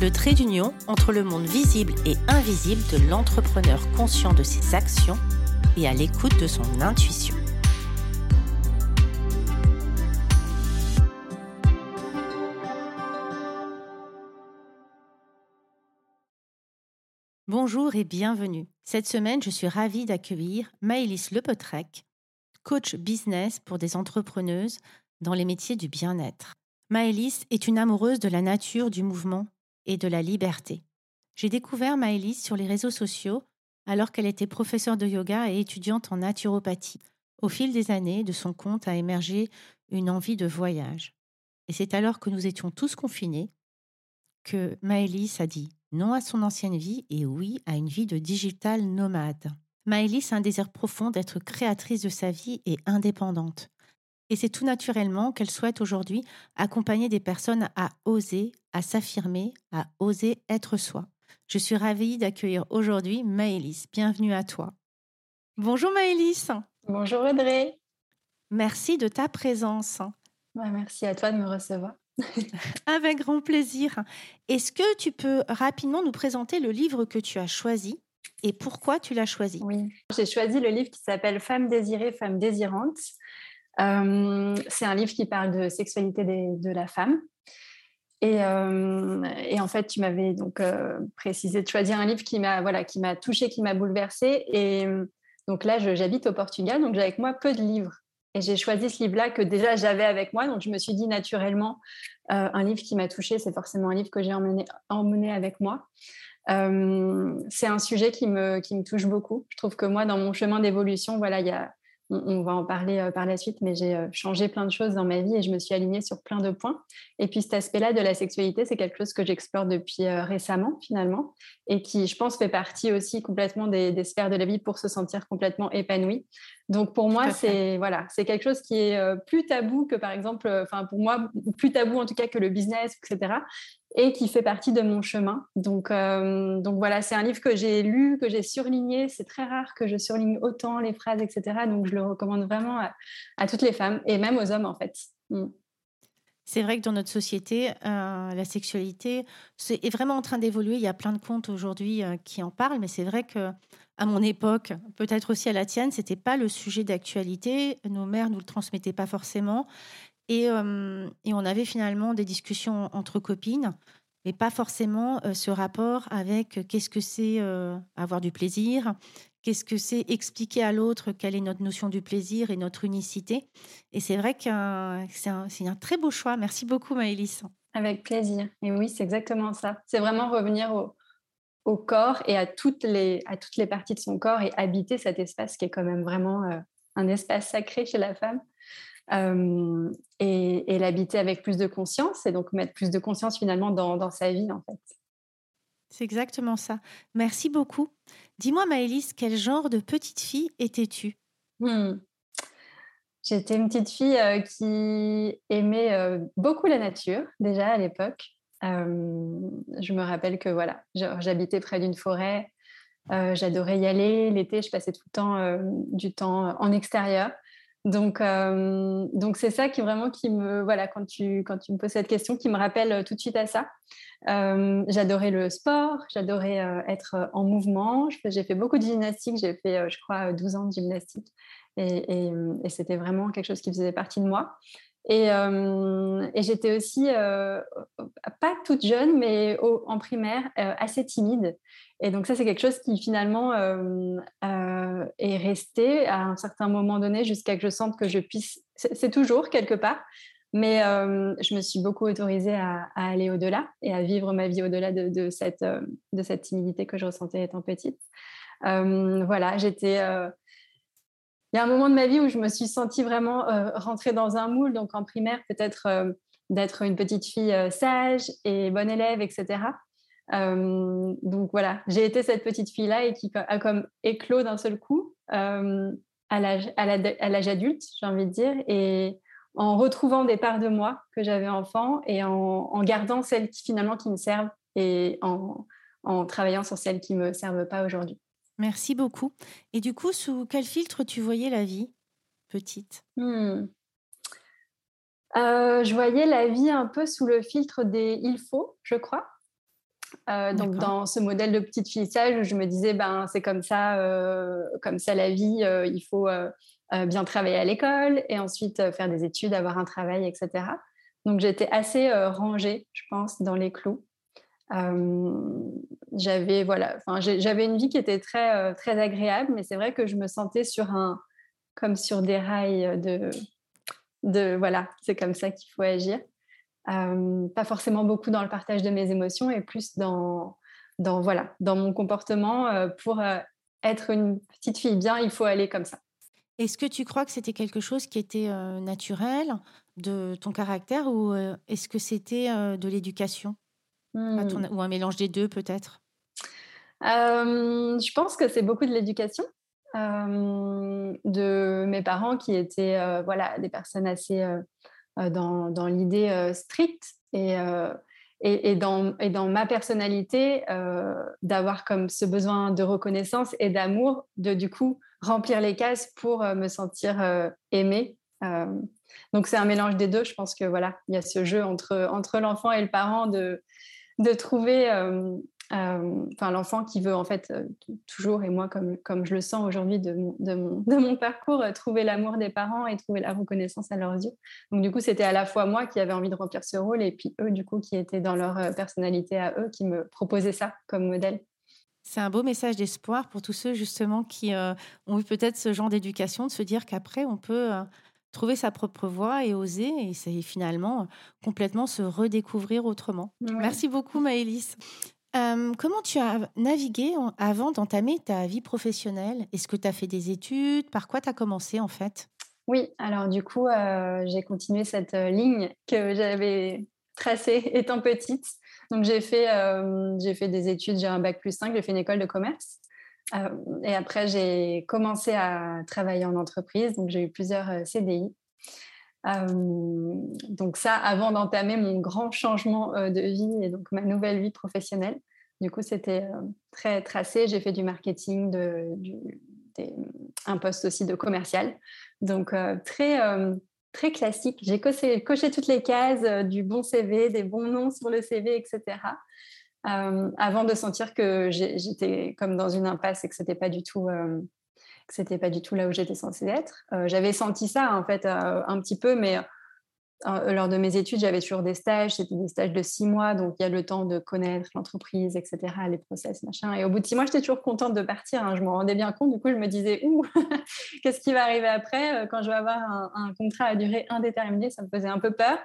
le trait d'union entre le monde visible et invisible de l'entrepreneur conscient de ses actions et à l'écoute de son intuition. Bonjour et bienvenue. Cette semaine, je suis ravie d'accueillir Maëlys Lepetrec, coach business pour des entrepreneuses dans les métiers du bien-être. Maëlys est une amoureuse de la nature, du mouvement et de la liberté. J'ai découvert Maëlys sur les réseaux sociaux alors qu'elle était professeure de yoga et étudiante en naturopathie. Au fil des années, de son compte a émergé une envie de voyage. Et c'est alors que nous étions tous confinés que Maëlys a dit non à son ancienne vie et oui à une vie de digital nomade. Maëlys a un désir profond d'être créatrice de sa vie et indépendante. Et c'est tout naturellement qu'elle souhaite aujourd'hui accompagner des personnes à oser, à s'affirmer, à oser être soi. Je suis ravie d'accueillir aujourd'hui Maëlys. Bienvenue à toi. Bonjour Maëlys. Bonjour Audrey. Merci de ta présence. merci à toi de me recevoir. Avec grand plaisir. Est-ce que tu peux rapidement nous présenter le livre que tu as choisi et pourquoi tu l'as choisi? Oui, j'ai choisi le livre qui s'appelle Femme désirée, femme désirante. Euh, c'est un livre qui parle de sexualité de la femme. Et, euh, et, en fait, tu m'avais donc euh, précisé de choisir un livre qui m'a voilà, qui m'a touché, qui m'a bouleversée. Et donc là, j'habite au Portugal, donc j'ai avec moi peu de livres. Et j'ai choisi ce livre-là que déjà j'avais avec moi. Donc je me suis dit naturellement, un livre qui m'a touchée, c'est forcément un livre que j'ai emmené, emmené, avec moi. C'est un sujet qui me, qui me touche beaucoup. Je trouve que moi, dans mon chemin d'évolution, voilà, il y a, on, va en parler euh, par la suite, mais j'ai euh, changé plein de choses dans ma vie et je me suis alignée sur plein de points. Et puis cet aspect-là de la sexualité, c'est quelque chose que j'explore depuis euh, récemment finalement et qui, je pense, fait partie aussi complètement des, sphères de la vie pour se sentir complètement épanoui. Donc pour moi, c'est voilà, c'est quelque chose qui est plus tabou que par exemple, enfin pour moi, plus tabou en tout cas que le business, etc et qui fait partie de mon chemin. Donc, euh, donc voilà, c'est un livre que j'ai lu, que j'ai surligné. C'est très rare que je surligne autant les phrases, etc. Donc je le recommande vraiment à, toutes les femmes et même aux hommes en fait. Mm. C'est vrai que dans notre société, euh, la sexualité est vraiment en train d'évoluer. Il y a plein de comptes aujourd'hui euh, qui en parlent, mais c'est vrai que à mon époque, peut-être aussi à la tienne, c'était pas le sujet d'actualité. Nos mères nous le transmettaient pas forcément. Et, on avait finalement des discussions entre copines, mais pas forcément ce rapport avec qu'est-ce que c'est avoir du plaisir, qu'est-ce que c'est expliquer à l'autre quelle est notre notion du plaisir et notre unicité. Et c'est vrai que c'est un, très beau choix. Merci beaucoup, Maëlys. Avec plaisir. Et oui, c'est exactement ça. C'est vraiment revenir au, au, corps et à toutes, les, à toutes les parties de son corps et habiter cet espace qui est quand même vraiment un espace sacré chez la femme et, l'habiter avec plus de conscience et donc mettre plus de conscience finalement dans, sa vie en fait. C'est exactement ça. Merci beaucoup. Dis-moi Maëlys, quel genre de petite fille étais-tu? Mmh. J'étais une petite fille qui aimait beaucoup la nature déjà à l'époque. je me rappelle que voilà, j'habitais près d'une forêt. J'adorais y aller. L'été, je passais tout le temps du temps en extérieur. Donc, euh, donc c'est ça qui me voilà quand tu quand me poses cette question qui me rappelle euh, tout de suite à ça. Euh, j'adorais le sport, j'adorais être en mouvement. J'ai fait beaucoup de gymnastique, j'ai fait je crois 12 ans de gymnastique et, c'était vraiment quelque chose qui faisait partie de moi. Et, et j'étais aussi pas toute jeune mais en primaire assez timide. Et donc ça, c'est quelque chose qui finalement euh, euh, est resté à un certain moment donné jusqu'à que je sente que je puisse... C'est toujours quelque part, mais euh, je me suis beaucoup autorisée à, aller au-delà et à vivre ma vie au-delà de, cette, de cette timidité que je ressentais étant petite. voilà, j'étais... Il y a un moment de ma vie où je me suis sentie vraiment rentrer dans un moule, donc en primaire peut-être d'être une petite fille sage et bonne élève, etc. donc voilà, j'ai été cette petite fille-là et qui a comme éclos d'un seul coup à l'âge adulte, j'ai envie de dire, et en retrouvant des parts de moi que j'avais enfant et en, gardant celles qui finalement qui me servent et en, travaillant sur celles qui ne me servent pas aujourd'hui. Merci beaucoup. Et du coup, sous quel filtre tu voyais la vie petite? Hmm. euh, Je voyais la vie un peu sous le filtre des il faut, je crois. Euh, donc dans ce modèle de petite fille sage où je me disais ben c'est comme ça euh, comme ça la vie il faut bien travailler à l'école et ensuite faire des études avoir un travail etc donc j'étais assez rangée je pense dans les clous j'avais voilà j'avais une vie qui était très très agréable mais c'est vrai que je me sentais sur un comme sur des rails de, de voilà, c'est comme ça qu'il faut agir. Euh, pas forcément beaucoup dans le partage de mes émotions et plus dans, dans, voilà, dans mon comportement. Euh, pour euh, être une petite fille bien, il faut aller comme ça. Est-ce que tu crois que c'était quelque chose qui était naturel de ton caractère ou est-ce que c'était de l'éducation? Hmm. ou un mélange des deux peut-être? Je pense que c'est beaucoup de l'éducation de mes parents qui étaient voilà, des personnes assez dans, dans l'idée stricte et, et, et, dans, et dans ma personnalité d'avoir comme ce besoin de reconnaissance et d'amour, de du coup remplir les cases pour me sentir aimée. donc c'est un mélange des deux. Je pense que voilà, il y a ce jeu entre, entre l'enfant et le parent de, de trouver euh, enfin l'enfant qui veut en fait euh, toujours, et moi comme, comme je le sens aujourd'hui de, de, mon, de mon parcours, euh, trouver l'amour des parents et trouver la reconnaissance à leurs yeux. Donc du coup, c'était à la fois moi qui avais envie de remplir ce rôle et puis eux, du coup, qui étaient dans leur personnalité à eux, qui me proposaient ça comme modèle. C'est un beau message d'espoir pour tous ceux justement qui ont eu peut-être ce genre d'éducation, de se dire qu'après, on peut trouver sa propre voie et oser, et c'est finalement complètement se redécouvrir autrement. Merci beaucoup Maëlys comment tu as navigué avant d'entamer ta vie professionnelle? Est-ce que tu as fait des études? Par quoi tu as commencé en fait? Oui, alors du coup, j'ai continué cette ligne que j'avais tracée étant petite. Donc j'ai fait, j'ai fait des études, j'ai un bac plus 5, j'ai fait une école de commerce. Et après, j'ai commencé à travailler en entreprise, donc j'ai eu plusieurs CDI donc ça, avant d'entamer mon grand changement de vie et donc ma nouvelle vie professionnelle. Du coup, c'était très tracé. J'ai fait du marketing, un poste aussi de commercial. Donc très, très classique. J'ai coché, toutes les cases du bon CV, des bons noms sur le CV, etc. avant de sentir que j'étais comme dans une impasse et que c'était pas du tout que c'était pas du tout là où j'étais censée être. Euh, j'avais senti ça en fait euh, un petit peu, mais euh, lors de mes études, j'avais toujours des stages. C'était des stages de six mois, donc il y a le temps de connaître l'entreprise, etc., les process, machin. Et au bout de six mois, j'étais toujours contente de partir. Hein. Je m'en rendais bien compte. Du coup, je me disais, ouh, qu'est-ce qui va arriver après quand je vais avoir un, contrat à durée indéterminée? Ça me faisait un peu peur.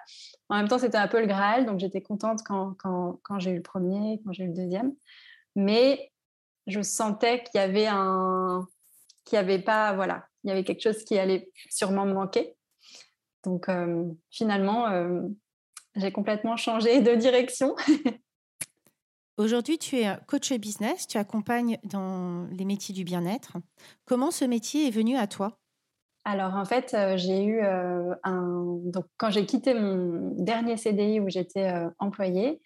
En même temps, c'était un peu le Graal, donc j'étais contente quand, quand, quand j'ai eu le premier, quand j'ai eu le deuxième. Mais je sentais qu'il y avait un, qui avait pas, voilà, il y avait quelque chose qui allait sûrement me manquer. Donc euh, finalement, euh, j'ai complètement changé de direction. Aujourd'hui, tu es coach business, tu accompagnes dans les métiers du bien-être. Comment ce métier est venu à toi? Alors en fait, euh, j'ai eu un... Donc quand j'ai quitté mon dernier CDI où j'étais employée,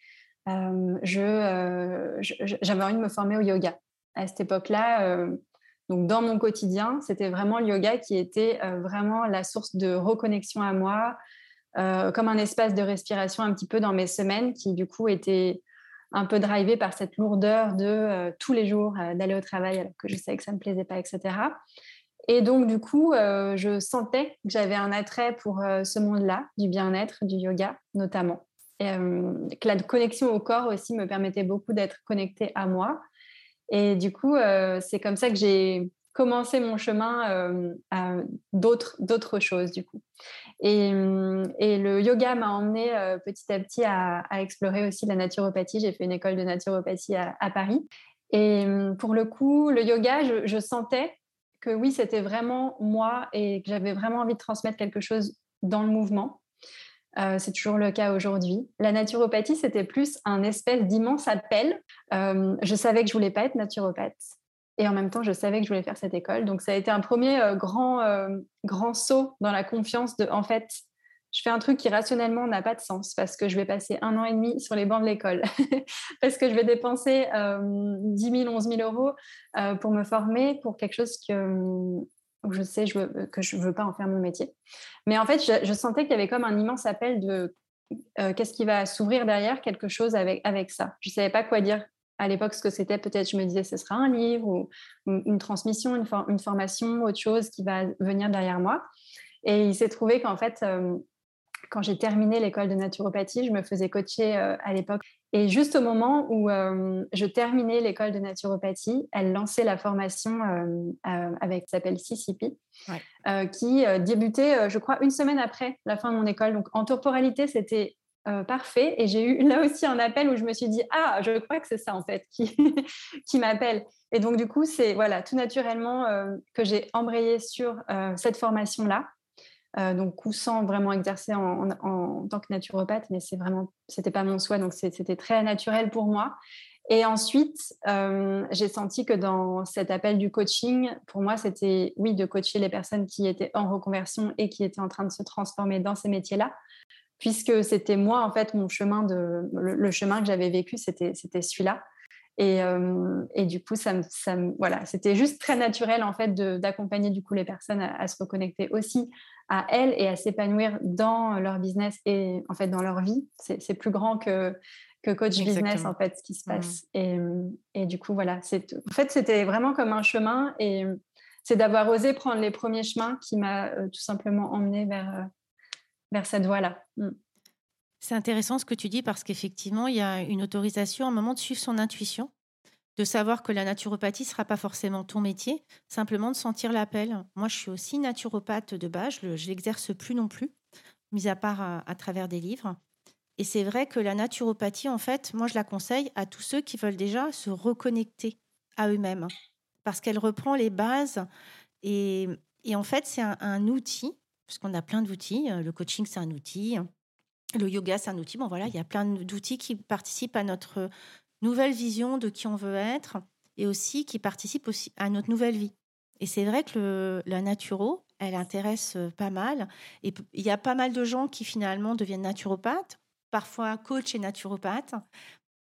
je, j'avais envie de me former au yoga. À cette époque-là, donc, dans mon quotidien, c'était vraiment le yoga qui était euh, vraiment la source de reconnexion à moi, euh, comme un espace de respiration un petit peu dans mes semaines qui, du coup, était un peu drivé par cette lourdeur de euh, tous les jours d'aller au travail alors que je savais que ça ne me plaisait pas, etc. Et donc, du coup, je sentais que j'avais un attrait pour ce monde-là, du bien-être, du yoga notamment. Et que la connexion au corps aussi me permettait beaucoup d'être connectée à moi. Et du coup, euh, c'est comme ça que j'ai commencé mon chemin euh, à d'autres choses, du coup. Et, et le yoga m'a emmené euh, petit à petit à, explorer aussi la naturopathie. J'ai fait une école de naturopathie à, Paris. Et pour le coup, le yoga, je sentais que oui, c'était vraiment moi et que j'avais vraiment envie de transmettre quelque chose dans le mouvement. C'est toujours le cas aujourd'hui. La naturopathie, c'était plus un espèce d'immense appel. je savais que je voulais pas être naturopathe. Et en même temps, je savais que je voulais faire cette école. Donc, ça a été un premier grand, grand saut dans la confiance de, en fait, je fais un truc qui rationnellement n'a pas de sens parce que je vais passer un an et demi sur les bancs de l'école, parce que je vais dépenser 10 000, 11 000 euros pour me former pour quelque chose que, je sais que je ne veux pas en faire mon métier. Mais en fait, je, sentais qu'il y avait comme un immense appel de qu'est-ce qui va s'ouvrir derrière quelque chose avec, avec ça. Je ne savais pas quoi dire à l'époque ce que c'était. Peut-être je me disais ce sera un livre ou une, transmission, une, une, formation, autre chose qui va venir derrière moi. Et il s'est trouvé qu'en fait, quand j'ai terminé l'école de naturopathie, je me faisais coacher euh, à l'époque. Et juste au moment où euh, je terminais l'école de naturopathie, elle lançait la formation euh, avec s'appelle CCP, qui débutait, je crois, une semaine après la fin de mon école. Donc en temporalité, c'était parfait. Et j'ai eu là aussi un appel où je me suis dit ah, je crois que c'est ça en fait qui, qui m'appelle. Et donc du coup, c'est voilà tout naturellement que j'ai embrayé sur cette formation là. Euh, donc sans vraiment exercer en, tant que naturopathe, mais c'est vraiment, c'était pas mon souhait, donc c'était très naturel pour moi. Et ensuite, euh, j'ai senti que dans cet appel du coaching, pour moi, c'était oui de coacher les personnes qui étaient en reconversion et qui étaient en train de se transformer dans ces métiers-là, puisque c'était moi en fait mon chemin de le, chemin que j'avais vécu, c'était c'était celui-là. Et, euh, et, du coup, ça, ça voilà, c'était juste très naturel en fait d'accompagner du coup les personnes à, se reconnecter aussi à elles et à s'épanouir dans leur business et en fait dans leur vie. C'est plus grand que, que coach business en fait ce qui se mmh. passe. Et, et, du coup voilà, en fait c'était vraiment comme un chemin et c'est d'avoir osé prendre les premiers chemins qui m'a euh, tout simplement emmené vers, euh, vers cette voie-là. Mmh. C'est intéressant ce que tu dis parce qu'effectivement, il y a une autorisation à un moment de suivre son intuition de savoir que la naturopathie ne sera pas forcément ton métier, simplement de sentir l'appel. Moi, je suis aussi naturopathe de base, je l'exerce plus non plus, mis à part à, travers des livres. Et c'est vrai que la naturopathie, en fait, moi, je la conseille à tous ceux qui veulent déjà se reconnecter à eux-mêmes, parce qu'elle reprend les bases. Et, en fait, c'est un, un, outil, puisqu'on a plein d'outils. Le coaching, c'est un outil. Le yoga, c'est un outil. Bon, voilà, il y a plein d'outils qui participent à notre nouvelle vision de qui on veut être et aussi qui participe aussi à notre nouvelle vie. Et c'est vrai que la naturo, elle intéresse euh, pas mal. Et il y a pas mal de gens qui finalement deviennent naturopathes, parfois coach et naturopathe.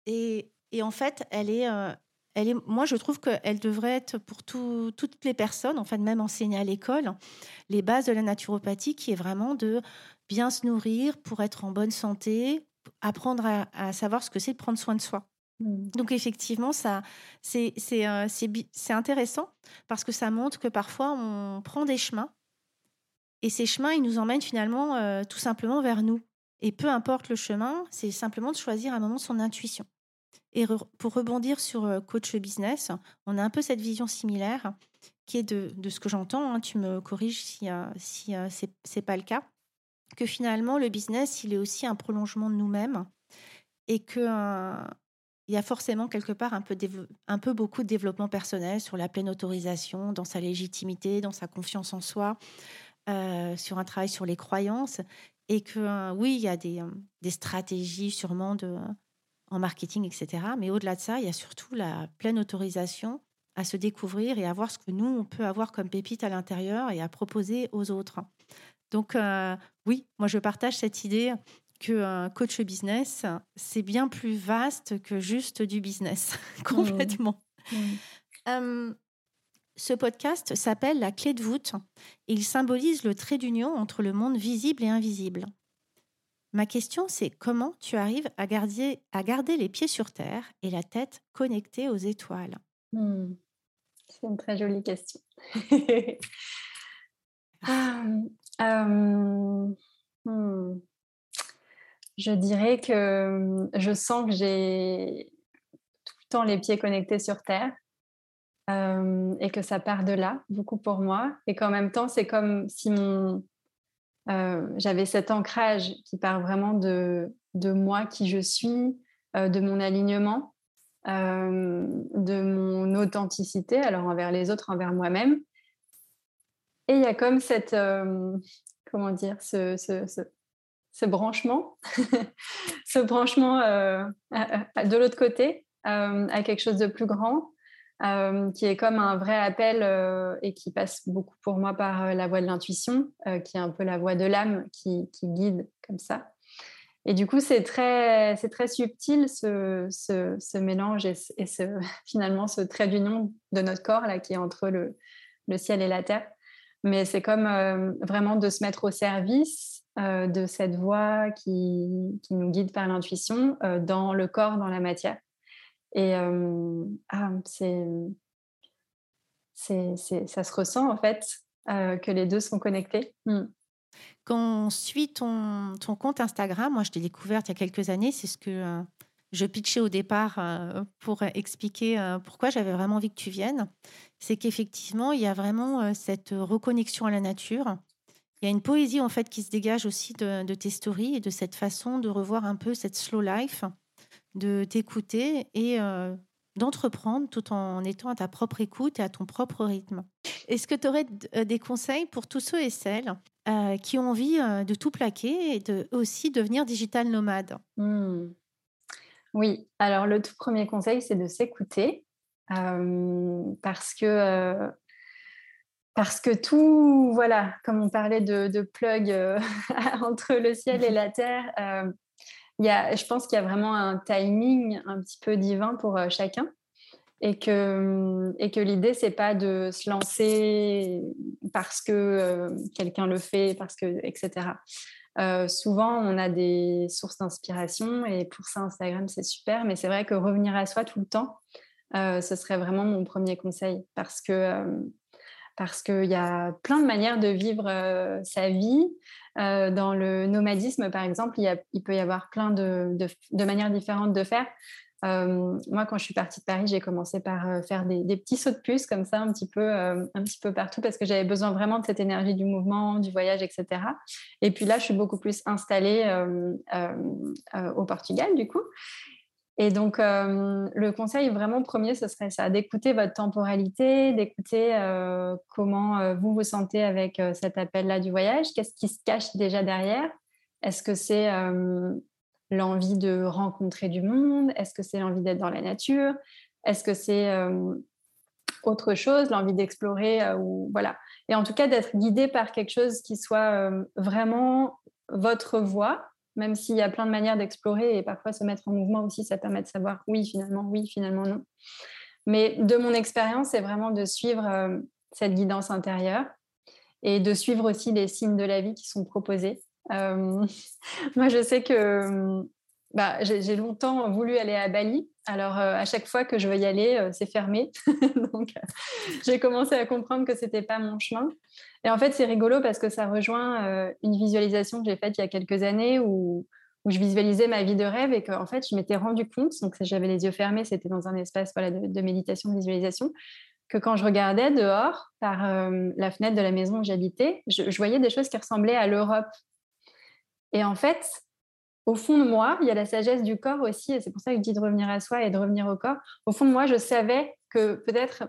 Et, en fait, elle est, euh, elle est, moi, je trouve qu'elle devrait être pour toutes les personnes, en fait, même enseigner à l'école, les bases de la naturopathie, qui est vraiment de bien se nourrir pour être en bonne santé, apprendre à savoir ce que c'est de prendre soin de soi. Mmh. Donc effectivement, ça, c'est, euh, c'est, intéressant parce que ça montre que parfois on prend des chemins et ces chemins, ils nous emmènent finalement euh, tout simplement vers nous. Et peu importe le chemin, c'est simplement de choisir à un moment son intuition. Et pour rebondir sur euh, coach business, on a un peu cette vision similaire qui est de, de ce que j'entends, hein, tu me corriges si, si c'est, c'est pas le cas, que finalement le business, il est aussi un prolongement de nous-mêmes et que il y a forcément quelque part un peu, beaucoup de développement personnel sur la pleine autorisation, dans sa légitimité, dans sa confiance en soi, euh, sur un travail sur les croyances. Et que euh, oui, il y a des, euh, stratégies sûrement en marketing, etc. Mais au-delà de ça, il y a surtout la pleine autorisation à se découvrir et à voir ce que nous, on peut avoir comme pépite à l'intérieur et à proposer aux autres. Donc oui, moi je partage cette idée qu'un coach business, c'est bien plus vaste que juste du business, complètement. Mmh. ce podcast s'appelle La clé de voûte et il symbolise le trait d'union entre le monde visible et invisible. Ma question, c'est comment tu arrives à garder, à garder les pieds sur terre et la tête connectée aux étoiles? Mmh. C'est une très jolie question. Ah, euh, hmm je dirais que je sens que j'ai tout le temps les pieds connectés sur Terre et que ça part de là, beaucoup pour moi. Et qu'en même temps, c'est comme si mon, j'avais cet ancrage qui part vraiment de, de moi, qui je suis, de mon alignement, de mon authenticité, alors envers les autres, envers moi-même. Et il y a comme cette, comment dire, ce branchement, ce branchement de l'autre côté à quelque chose de plus grand, qui est comme un vrai appel et qui passe beaucoup pour moi par la voix de l'intuition, qui est un peu la voix de l'âme qui, guide comme ça. Et du coup, c'est très, très subtil ce, ce, mélange et, ce, finalement ce trait d'union de notre corps là, qui est entre le, le ciel et la terre. Mais c'est comme vraiment de se mettre au service de cette voix qui, nous guide par l'intuition dans le corps, dans la matière. Et ah, c'est, ça se ressent en fait que les deux sont connectés. Mmh. Quand on suit ton, ton compte Instagram, moi je t'ai découverte il y a quelques années, c'est ce que je pitchais au départ pour expliquer pourquoi j'avais vraiment envie que tu viennes. C'est qu'effectivement, il y a vraiment cette reconnexion à la nature. Il y a une poésie en fait qui se dégage aussi de, de tes stories et de cette façon de revoir un peu cette slow life de t'écouter et d'entreprendre tout en étant à ta propre écoute et à ton propre rythme. Est-ce que tu aurais des conseils pour tous ceux et celles qui ont envie de tout plaquer et de aussi devenir digital nomade? Mmh. Oui, alors le tout premier conseil, c'est de s'écouter parce que parce que tout, voilà, comme on parlait de, de plug entre le ciel et la terre, je pense qu'il y a vraiment un timing un petit peu divin pour euh, chacun et que, et que l'idée, c'est pas de se lancer parce que euh, quelqu'un le fait, parce que, etc. Euh, souvent, on a des sources d'inspiration et pour ça, Instagram, c'est super. Mais c'est vrai que revenir à soi tout le temps, ce serait vraiment mon premier conseil parce que parce qu'il y a plein de manières de vivre sa vie. Euh, dans le nomadisme, par exemple, il, peut y avoir plein de, manières différentes de faire. Euh, moi, quand je suis partie de Paris, j'ai commencé par euh, faire des, petits sauts de puce comme ça, un petit peu, un petit peu partout, parce que j'avais besoin vraiment de cette énergie du mouvement, du voyage, etc. Et puis là, je suis beaucoup plus installée au Portugal, du coup. Et donc, euh, le conseil vraiment premier, ce serait ça, d'écouter votre temporalité, d'écouter euh, comment euh, vous vous sentez avec cet appel-là du voyage, qu'est-ce qui se cache déjà derrière? Est-ce que c'est l'envie de rencontrer du monde? Est-ce que c'est l'envie d'être dans la nature? Est-ce que c'est autre chose, l'envie d'explorer ou voilà. Et en tout cas, d'être guidé par quelque chose qui soit vraiment votre voie même s'il y a plein de manières d'explorer et parfois se mettre en mouvement aussi, ça permet de savoir oui, finalement, oui, finalement, non. Mais de mon expérience, c'est vraiment de suivre euh, cette guidance intérieure et de suivre aussi les signes de la vie qui sont proposés. Euh, moi, je sais que bah, j'ai longtemps voulu aller à Bali. Alors, euh, à chaque fois que je veux y aller, c'est fermé. Donc, j'ai commencé à comprendre que ce n'était pas mon chemin. Et en fait, c'est rigolo parce que ça rejoint euh, une visualisation que j'ai faite il y a quelques années où, je visualisais ma vie de rêve et qu'en fait, je m'étais rendu compte, donc j'avais les yeux fermés, c'était dans un espace de, méditation, de visualisation, que quand je regardais dehors par euh, la fenêtre de la maison où j'habitais, je, voyais des choses qui ressemblaient à l'Europe. Et en fait, au fond de moi, il y a la sagesse du corps aussi, et c'est pour ça que je dis de revenir à soi et de revenir au corps. Au fond de moi, je savais que peut-être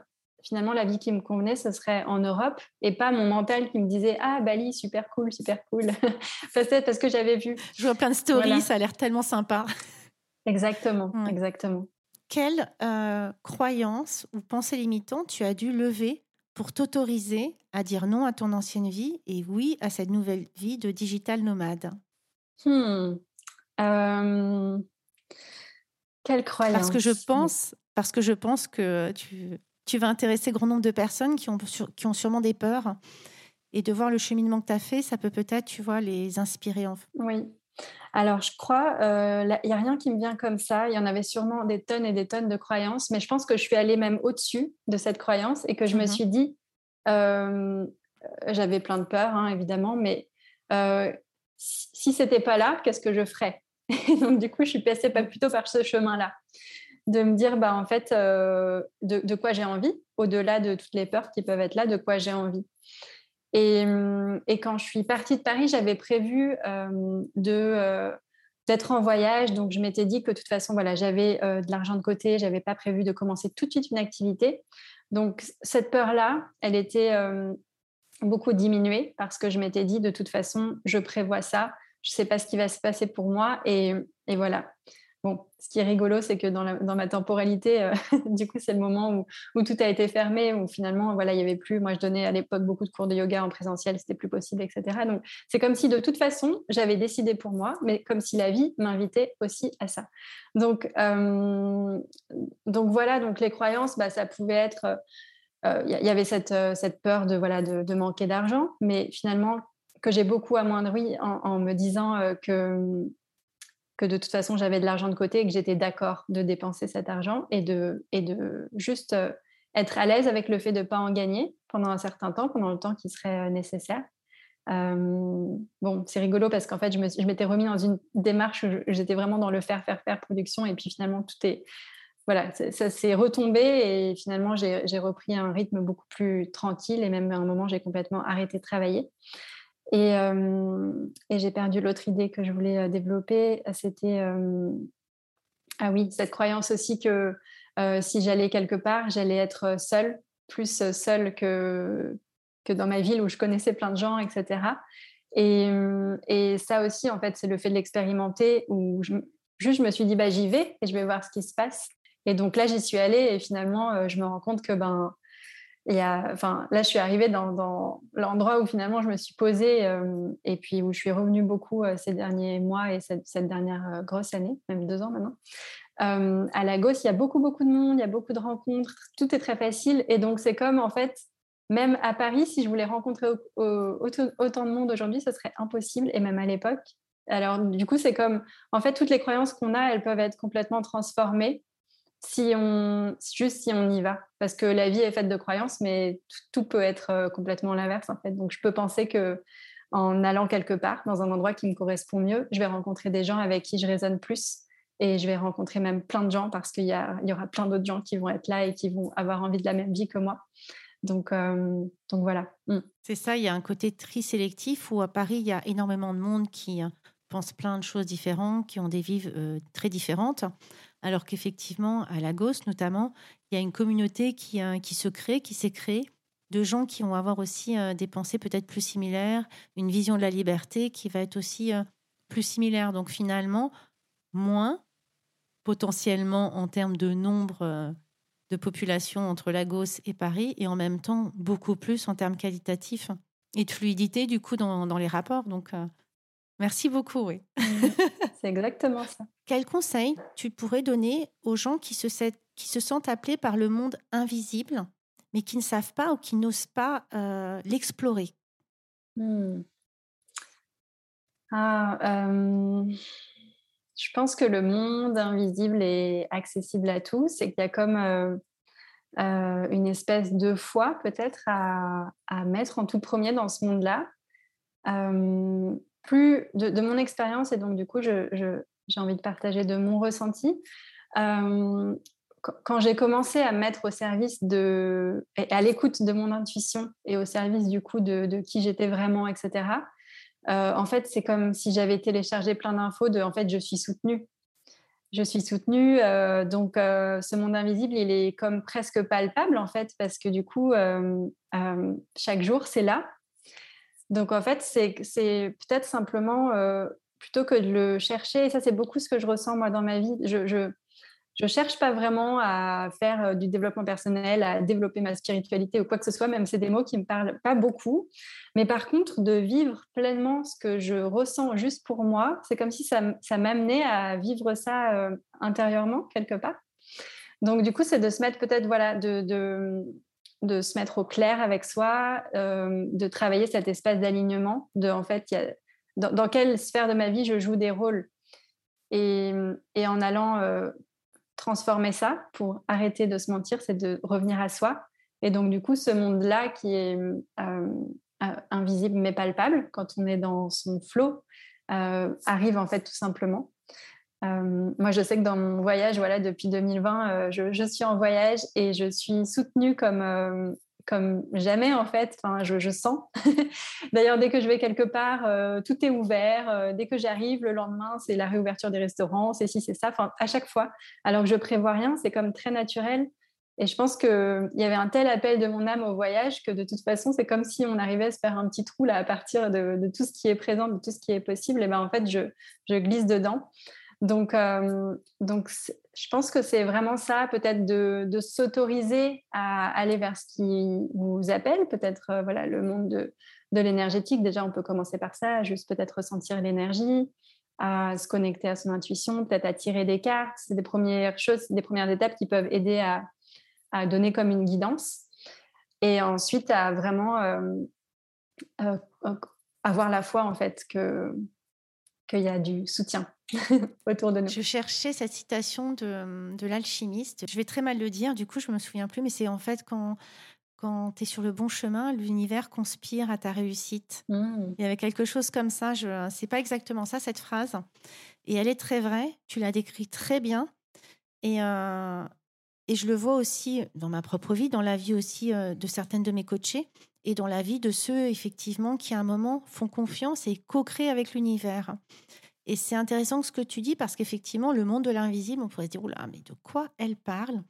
finalement, la vie qui me convenait, ce serait en Europe et pas mon mental qui me disait Ah, Bali, super cool, super cool. Peut-être parce que j'avais vu. Je vois plein de stories, ça a l'air tellement sympa. Exactement, exactement. Quelle euh, croyance ou pensée limitante tu as dû lever pour t'autoriser à dire non à ton ancienne vie et oui à cette nouvelle vie de digital nomade? Hmm. euh, Quelle croyance Parce que je pense, parce que je pense que tu, tu vas intéresser grand nombre de personnes qui ont, qui ont sûrement des peurs. Et de voir le cheminement que tu as fait, ça peut peut-être, tu vois, les inspirer. En... Oui. Alors, je crois, il euh, n'y a rien qui me vient comme ça. Il y en avait sûrement des tonnes et des tonnes de croyances, mais je pense que je suis allée même au-dessus de cette croyance et que je me mhm. suis dit, euh, j'avais plein de peurs, hein, évidemment, mais euh, si, ce n'était pas là, qu'est-ce que je ferais? Donc, du coup, je suis passée pas plutôt par ce chemin-là de me dire bah, en fait euh, de, quoi j'ai envie, au-delà de toutes les peurs qui peuvent être là, de quoi j'ai envie. Et, et, quand je suis partie de Paris, j'avais prévu euh, euh, d'être en voyage, donc je m'étais dit que de toute façon, voilà, j'avais de l'argent de côté, j'avais pas prévu de commencer tout de suite une activité. Donc cette peur-là, elle était beaucoup diminuée parce que je m'étais dit de toute façon, je prévois ça, je ne sais pas ce qui va se passer pour moi. Et, et voilà. Bon, ce qui est rigolo, c'est que dans, dans, ma temporalité, euh, du coup, c'est le moment où, où, tout a été fermé, où finalement, voilà, il n'y avait plus. Moi, je donnais à l'époque beaucoup de cours de yoga en présentiel, c'était plus possible, etc. Donc, c'est comme si de toute façon, j'avais décidé pour moi, mais comme si la vie m'invitait aussi à ça. Donc, euh, donc voilà, donc les croyances, bah, ça pouvait être. Il euh, y, avait cette, cette peur de, voilà, de, manquer d'argent, mais finalement, que j'ai beaucoup amoindri en, me disant que que de toute façon j'avais de l'argent de côté et que j'étais d'accord de dépenser cet argent et de, et de juste euh, être à l'aise avec le fait de ne pas en gagner pendant un certain temps, pendant le temps qui serait euh, nécessaire. Euh, bon, c'est rigolo parce qu'en fait, je m'étais remis dans une démarche où j'étais vraiment dans le faire, faire, faire production et puis finalement, tout est. Voilà, ça s'est retombé et finalement, j'ai repris un rythme beaucoup plus tranquille et même à un moment, j'ai complètement arrêté de travailler. Et, et j'ai perdu l'autre idée que je voulais développer. C'était, ah oui, cette croyance aussi que si j'allais quelque part, j'allais être seule, plus seule que, dans ma ville où je connaissais plein de gens, etc. Et, et ça aussi, en fait, c'est le fait de l'expérimenter où je, juste je me suis dit, bah, j'y vais et je vais voir ce qui se passe. Et donc là, j'y suis allée et finalement, je me rends compte que ben, et enfin, là, je suis arrivée dans, l'endroit où finalement je me suis posée euh, et puis où je suis revenue beaucoup euh, ces derniers mois et cette, dernière euh, grosse année, même deux ans maintenant. à Lagos, il y a beaucoup, beaucoup de monde, il y a beaucoup de rencontres, tout est très facile. Et donc, c'est comme en fait, même à Paris, si je voulais rencontrer autant de monde aujourd'hui, ce serait impossible, et même à l'époque. Alors, du coup, c'est comme, en fait, toutes les croyances qu'on a, elles peuvent être complètement transformées si on, juste si on y va. Parce que la vie est faite de croyances, mais tout, peut être euh, complètement l'inverse, en fait. Donc, je peux penser que en allant quelque part, dans un endroit qui me correspond mieux, je vais rencontrer des gens avec qui je résonne plus. Et je vais rencontrer même plein de gens parce qu'il y, y, aura plein d'autres gens qui vont être là et qui vont avoir envie de la même vie que moi. Donc, euh, donc voilà. Mm. C'est ça, il y a un côté très sélectif où à Paris, il y a énormément de monde qui euh, pense plein de choses différentes, qui ont des vies très différentes alors qu'effectivement, à Lagos notamment, il y a une communauté qui, euh, qui se crée, qui s'est créée, de gens qui vont avoir aussi euh, des pensées peut-être plus similaires, une vision de la liberté qui va être aussi euh, plus similaire. Donc finalement, moins potentiellement en termes de nombre de population entre Lagos et Paris, et en même temps beaucoup plus en termes qualitatifs et de fluidité du coup dans, dans les rapports. Donc Merci beaucoup, oui. Mmh. C'est exactement ça. Quel conseil tu pourrais donner aux gens qui se, qui se sentent appelés par le monde invisible, mais qui ne savent pas ou qui n'osent pas euh, l'explorer? Mmh. ah, Je pense que le monde invisible est accessible à tous et qu'il y a comme euh, euh, une espèce de foi peut-être à, à, mettre en tout premier dans ce monde-là plus de, mon expérience et donc du coup, j'ai envie de partager de mon ressenti. Euh, quand j'ai commencé à mettre au service de, à l'écoute de mon intuition et au service du coup de, qui j'étais vraiment, etc. Euh, en fait, c'est comme si j'avais téléchargé plein d'infos de, en fait, je suis soutenue. Je suis soutenue, euh, donc ce monde invisible, il est comme presque palpable en fait, parce que du coup, chaque jour, c'est là, donc en fait, c'est peut-être simplement, plutôt que de le chercher, et ça c'est beaucoup ce que je ressens moi dans ma vie, je, je, cherche pas vraiment à faire du développement personnel, à développer ma spiritualité ou quoi que ce soit, même c'est des mots qui me parlent pas beaucoup. Mais par contre, de vivre pleinement ce que je ressens juste pour moi, c'est comme si ça, ça m'amenait à vivre ça intérieurement quelque part. Donc du coup, c'est de se mettre peut-être voilà de se mettre au clair avec soi, euh, de travailler cet espace d'alignement, de en fait, dans, quelle sphère de ma vie je joue des rôles. Et, en allant euh, transformer ça pour arrêter de se mentir, c'est de revenir à soi. Et donc, du coup, ce monde-là qui est euh, invisible mais palpable, quand on est dans son flot, arrive en fait tout simplement. Euh, moi, je sais que dans mon voyage, voilà, depuis 2020, euh, je, suis en voyage et je suis soutenue comme, euh, comme jamais, en fait. Enfin, je, sens. D'ailleurs, dès que je vais quelque part, tout est ouvert. dès que j'arrive, le lendemain, c'est la réouverture des restaurants, c'est si, c'est ça. Enfin, à chaque fois, alors que je prévois rien, c'est comme très naturel. Et je pense qu'il y avait un tel appel de mon âme au voyage que de toute façon, c'est comme si on arrivait à se faire un petit trou là à partir de, tout ce qui est présent, de tout ce qui est possible. Et ben en fait, je, je glisse dedans. Donc, euh, je pense que c'est vraiment ça, peut-être de, s'autoriser à aller vers ce qui vous appelle, peut-être euh, voilà le monde de, de l'énergétique. Déjà, on peut commencer par ça, juste peut-être ressentir l'énergie, à se connecter à son intuition, peut-être à tirer des cartes. C'est des premières choses, des premières étapes qui peuvent aider à, donner comme une guidance. Et ensuite, à vraiment euh, avoir la foi, en fait, que qu'il y a du soutien autour de nous. Je cherchais cette citation de, de l'alchimiste. Je vais très mal le dire, du coup, je me souviens plus, mais c'est en fait quand quand tu es sur le bon chemin, l'univers conspire à ta réussite. Mmh. Il y avait quelque chose comme ça. Je c'est pas exactement ça cette phrase, et elle est très vraie. Tu l'as décrit très bien, et euh, et je le vois aussi dans ma propre vie, dans la vie aussi euh, de certaines de mes coachés, et dans la vie de ceux effectivement qui à un moment font confiance et co-créent avec l'univers. Et c'est intéressant ce que tu dis parce qu'effectivement, le monde de l'invisible, on pourrait se dire, oula, mais de quoi elle parle?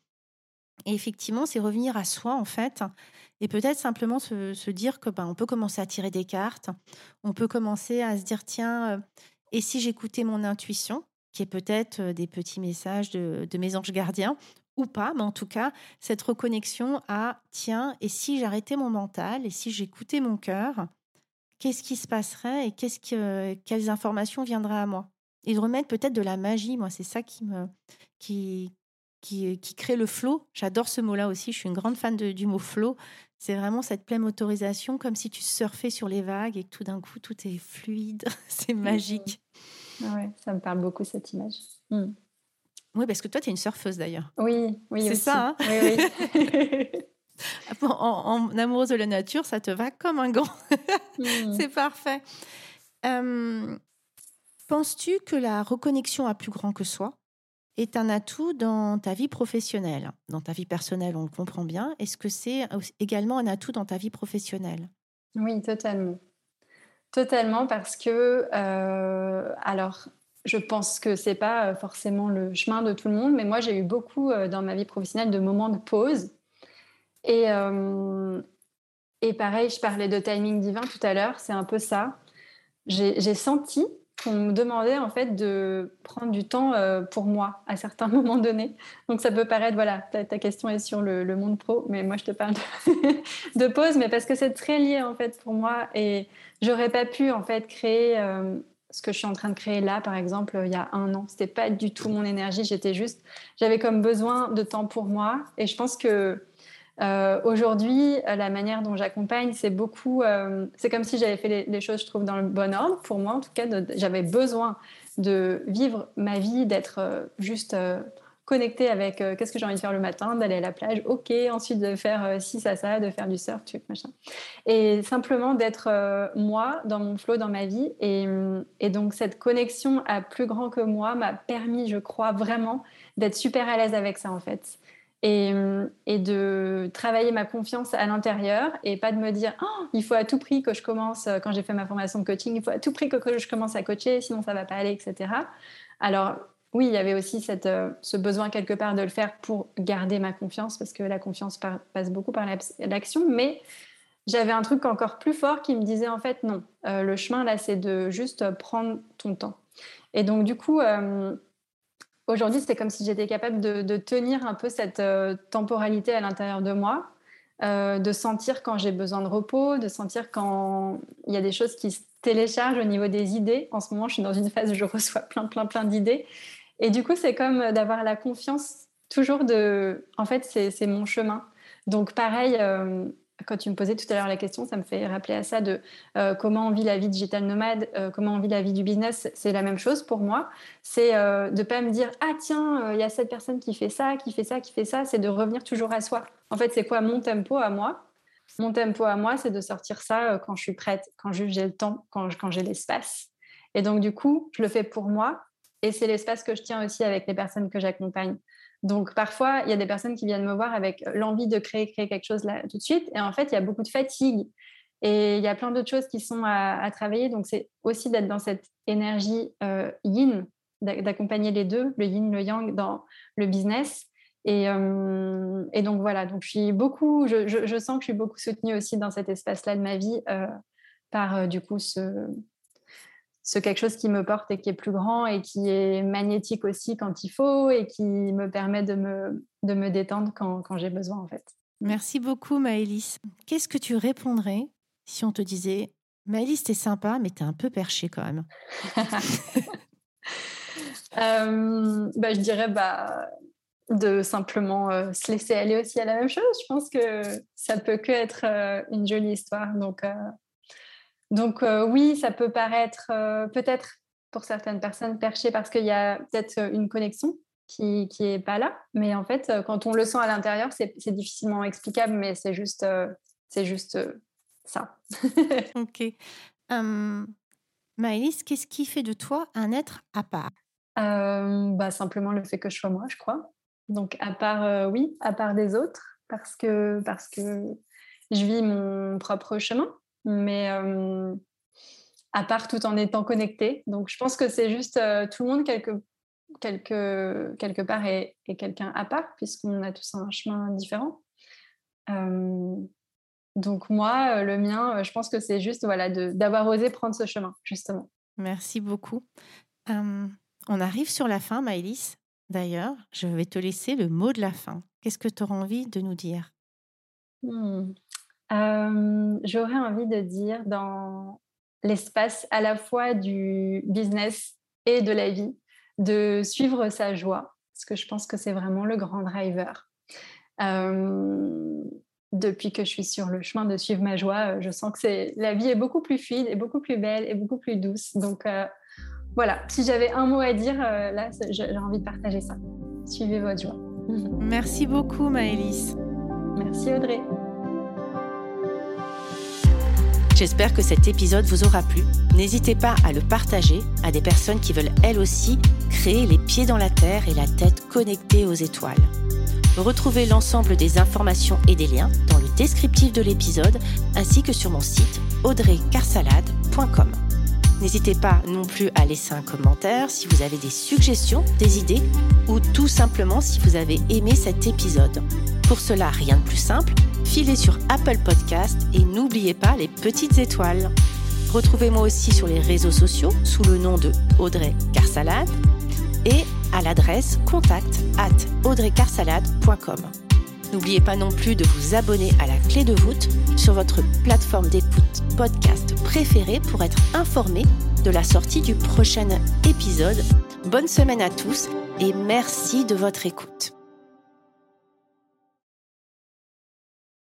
Et effectivement, c'est revenir à soi, en fait, et peut-être simplement se, dire que ben, on peut commencer à tirer des cartes, on peut commencer à se dire, tiens, euh, et si j'écoutais mon intuition, qui est peut-être euh, des petits messages de, mes anges gardiens, ou pas, mais en tout cas, cette reconnexion à, tiens, et si j'arrêtais mon mental, et si j'écoutais mon cœur, qu'est-ce qui se passerait et qu'est-ce que, quelles informations viendraient à moi? Et de remettre peut-être de la magie, moi, c'est ça qui me, qui, qui, crée le flow. J'adore ce mot-là aussi. Je suis une grande fan du mot flow. C'est vraiment cette pleine autorisation, comme si tu surfais sur les vagues et que tout d'un coup, tout est fluide. C'est magique. Ah ouais, ça me parle beaucoup, cette image. Hmm. Oui, parce que toi, tu es une surfeuse d'ailleurs. Oui, oui. C'est ça. Hein? Oui, oui. en, amoureuse de la nature, ça te va comme un gant. Hmm. C'est parfait. Penses-tu que la reconnexion à plus grand que soi est un atout dans ta vie professionnelle? Dans ta vie personnelle, on le comprend bien. Est-ce que c'est également un atout dans ta vie professionnelle? Oui, totalement. Totalement parce que, euh, alors, je pense que c'est pas euh, forcément le chemin de tout le monde, mais moi, j'ai eu beaucoup euh, dans ma vie professionnelle de moments de pause. Et, et pareil, je parlais de timing divin tout à l'heure, c'est un peu ça. J'ai senti qu'on me demandait en fait de prendre du temps euh, pour moi à certains moments donnés. Donc ça peut paraître, voilà, ta, question est sur le, monde pro, mais moi je te parle de, pause, mais parce que c'est très lié en fait pour moi et j'aurais pas pu en fait créer euh, ce que je suis en train de créer là, par exemple, il y a un an. C'était pas du tout mon énergie, j'étais juste, j'avais comme besoin de temps pour moi et je pense que euh, aujourd'hui, euh, la manière dont j'accompagne, c'est beaucoup. Euh, c'est comme si j'avais fait les, choses, je trouve, dans le bon ordre. Pour moi, en tout cas, j'avais besoin de vivre ma vie, d'être juste connectée avec qu'est-ce que j'ai envie de faire le matin, d'aller à la plage, ok, ensuite de faire ci, ça, ça, de faire du surf, truc, machin. Et simplement d'être moi dans mon flow, dans ma vie. Et, donc, cette connexion à plus grand que moi m'a permis, je crois, vraiment d'être super à l'aise avec ça, en fait. Euh, et, de travailler ma confiance à l'intérieur et pas de me dire oh, il faut à tout prix que je commence euh, quand j'ai fait ma formation de coaching il faut à tout prix que, je commence à coacher sinon ça va pas aller etc alors oui il y avait aussi cette, euh, ce besoin quelque part de le faire pour garder ma confiance parce que la confiance passe beaucoup par l'action mais j'avais un truc encore plus fort qui me disait en fait non le chemin là c'est de juste prendre ton temps. Et donc du coup Aujourd'hui, c'est comme si j'étais capable de, tenir un peu cette euh, temporalité à l'intérieur de moi, euh, de sentir quand j'ai besoin de repos, de sentir quand il y a des choses qui se téléchargent au niveau des idées. En ce moment, je suis dans une phase où je reçois plein, plein, plein d'idées. Et du coup, c'est comme d'avoir la confiance toujours de... En fait, c'est mon chemin. Donc, pareil, euh, quand tu me posais tout à l'heure la question, ça me fait rappeler à ça de euh, comment on vit la vie digital nomade, euh, comment on vit la vie du business. C'est la même chose pour moi. C'est euh, de pas me dire ah tiens il y a cette personne qui fait ça, qui fait ça, qui fait ça. C'est de revenir toujours à soi. En fait, c'est quoi mon tempo à moi? Mon tempo à moi, c'est de sortir ça quand je suis prête, quand j'ai le temps, quand, quand j'ai l'espace. Et donc du coup, je le fais pour moi. Et c'est l'espace que je tiens aussi avec les personnes que j'accompagne. Donc parfois, il y a des personnes qui viennent me voir avec l'envie de créer, créer quelque chose là tout de suite. Et en fait, il y a beaucoup de fatigue. Et il y a plein d'autres choses qui sont à, travailler. Donc c'est aussi d'être dans cette énergie euh, yin, d'accompagner les deux, le yin, le yang, dans le business. Et, et, donc voilà, donc je suis beaucoup, je, sens que je suis beaucoup soutenue aussi dans cet espace-là de ma vie par du coup ce, ce quelque chose qui me porte et qui est plus grand et qui est magnétique aussi quand il faut et qui me permet de me, de me détendre quand, quand j'ai besoin en fait. Merci beaucoup Maëlys. Qu'est-ce que tu répondrais si on te disait Maëlys, t'es sympa, mais t'es un peu perché quand même? Euh, bah, Je dirais bah, de simplement euh, se laisser aller aussi à la même chose. Je pense que ça peut que être euh, une jolie histoire. Donc, donc oui, ça peut paraître peut-être pour certaines personnes perché parce qu'il y a peut-être une connexion qui n'est pas là. Mais en fait, quand on le sent à l'intérieur, c'est difficilement explicable, mais c'est juste, c'est juste ça. ok. Um, Maëlys, qu'est-ce qui fait de toi un être à part? Bah, Simplement le fait que je sois moi, je crois. Donc à part, oui, à part des autres, parce que, parce que je vis mon propre chemin mais à part tout en étant connecté. Donc, je pense que c'est juste tout le monde quelque, quelque, quelque part est, quelqu'un à part, puisqu'on a tous un chemin différent. donc, moi, le mien, je pense que c'est juste voilà, d'avoir osé prendre ce chemin, justement. Merci beaucoup. on arrive sur la fin, Maëlys. D'ailleurs, je vais te laisser le mot de la fin. Qu'est-ce que tu auras envie de nous dire? Mmh. J'aurais envie de dire dans l'espace à la fois du business et de la vie, de suivre sa joie, parce que je pense que c'est vraiment le grand driver. depuis que je suis sur le chemin de suivre ma joie, je sens que la vie est beaucoup plus fluide et beaucoup plus belle et beaucoup plus douce. Donc voilà, si j'avais un mot à dire, là, j'ai envie de partager ça. Suivez votre joie. Merci beaucoup, Maëlys. Merci, Audrey. J'espère que cet épisode vous aura plu. N'hésitez pas à le partager à des personnes qui veulent elles aussi créer les pieds dans la terre et la tête connectée aux étoiles. Retrouvez l'ensemble des informations et des liens dans le descriptif de l'épisode ainsi que sur mon site audreycarsalade.com. N'hésitez pas non plus à laisser un commentaire si vous avez des suggestions, des idées ou tout simplement si vous avez aimé cet épisode. Pour cela, rien de plus simple, filez sur Apple Podcast et n'oubliez pas les petites étoiles. Retrouvez-moi aussi sur les réseaux sociaux sous le nom de Audrey Carsalade et à l'adresse contact at audreycarsalade.com. N'oubliez pas non plus de vous abonner à la clé de voûte sur votre plateforme d'écoute podcast préférée pour être informé de la sortie du prochain épisode. Bonne semaine à tous et merci de votre écoute.